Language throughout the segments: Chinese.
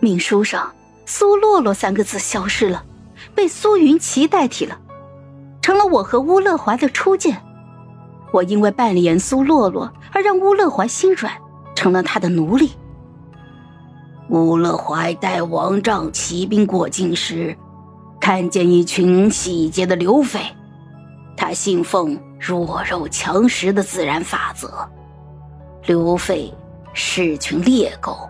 命书上“苏洛洛”三个字消失了，被苏云奇代替了，成了我和乌乐怀的初见。我因为扮演苏洛洛而让乌乐怀心软，成了他的奴隶。乌乐怀带王丈骑兵过境时，看见一群洗劫的流匪，他信奉弱肉强食的自然法则。流匪是群猎狗，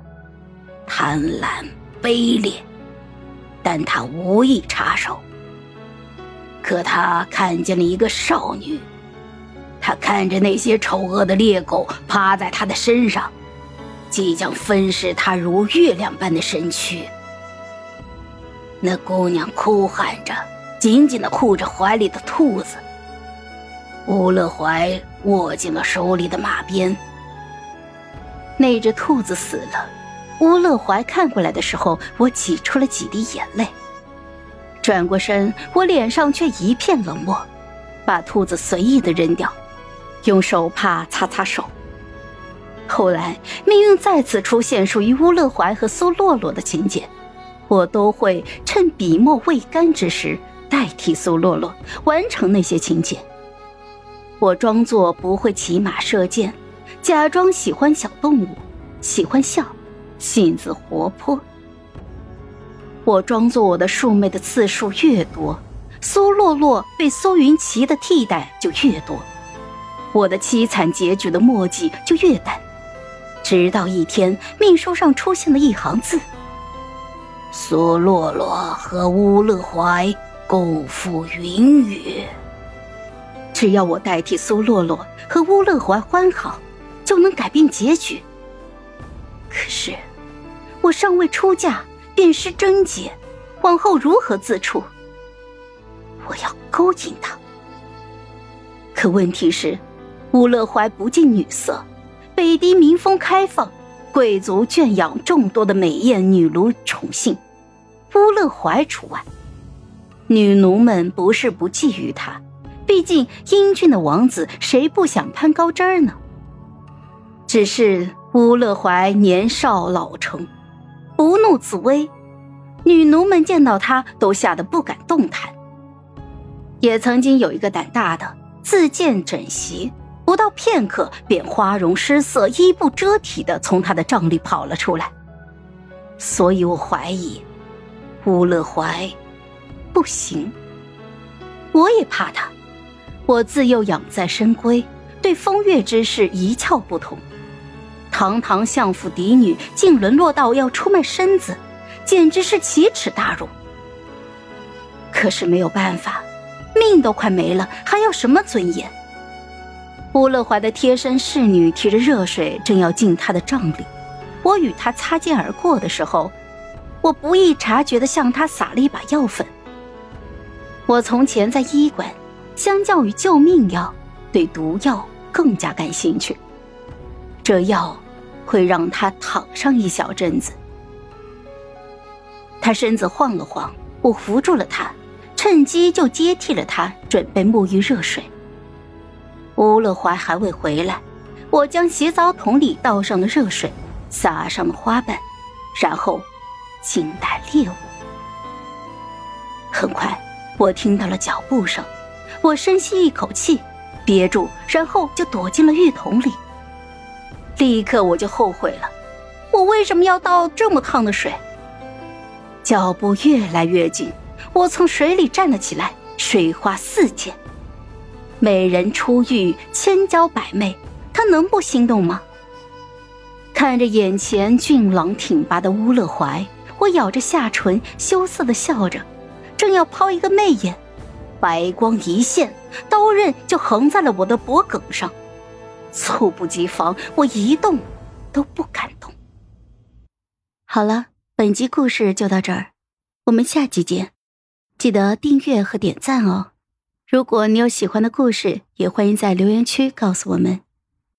贪婪卑劣，但他无意插手。可他看见了一个少女。他看着那些丑恶的猎狗趴在他的身上，即将分食他如月亮般的身躯。那姑娘哭喊着，紧紧地护着怀里的兔子。乌勒怀握紧了手里的马鞭。那只兔子死了，乌勒怀看过来的时候，我挤出了几滴眼泪。转过身，我脸上却一片冷漠，把兔子随意的扔掉。用手帕擦擦手。后来，命运再次出现属于乌勒怀和苏洛洛的情节，我都会趁笔墨未干之时代替苏洛洛完成那些情节。我装作不会骑马射箭，假装喜欢小动物，喜欢笑，性子活泼。我装作我的庶妹的次数越多，苏洛洛被苏云奇的替代就越多。我的凄惨结局的墨迹就越淡，直到一天，命书上出现了一行字：“苏洛洛和乌勒怀共赴云雨。”只要我代替苏洛洛和乌勒怀欢好，就能改变结局。可是，我尚未出嫁便失贞洁，往后如何自处？我要勾引他，可问题是。乌勒怀不近女色，北狄民风开放，贵族圈养众多的美艳女奴宠幸，乌勒怀除外。女奴们不是不觊觎他，毕竟英俊的王子谁不想攀高枝儿呢？只是乌勒怀年少老成，不怒自威，女奴们见到他都吓得不敢动弹。也曾经有一个胆大的自荐枕席。不到片刻，便花容失色、衣不遮体的从他的帐里跑了出来。所以我怀疑，乌乐怀不行。我也怕他，我自幼养在深闺，对风月之事一窍不通。堂堂相府嫡女，竟沦落到要出卖身子，简直是奇耻大辱。可是没有办法，命都快没了，还要什么尊严？乌勒怀的贴身侍女提着热水，正要进他的帐里。我与他擦肩而过的时候，我不易察觉的向他撒了一把药粉。我从前在医馆，相较于救命药，对毒药更加感兴趣。这药会让他躺上一小阵子。他身子晃了晃，我扶住了他，趁机就接替了他，准备沐浴热水。乌乐怀还未回来，我将洗澡桶里倒上了热水，撒上了花瓣，然后静待猎物。很快，我听到了脚步声，我深吸一口气，憋住，然后就躲进了浴桶里。立刻我就后悔了，我为什么要倒这么烫的水？脚步越来越近，我从水里站了起来，水花四溅。美人出浴，千娇百媚，他能不心动吗？看着眼前俊朗挺拔的乌勒怀，我咬着下唇，羞涩的笑着，正要抛一个媚眼，白光一现，刀刃就横在了我的脖颈上，猝不及防，我一动都不敢动。好了，本集故事就到这儿，我们下集见，记得订阅和点赞哦。如果你有喜欢的故事，也欢迎在留言区告诉我们。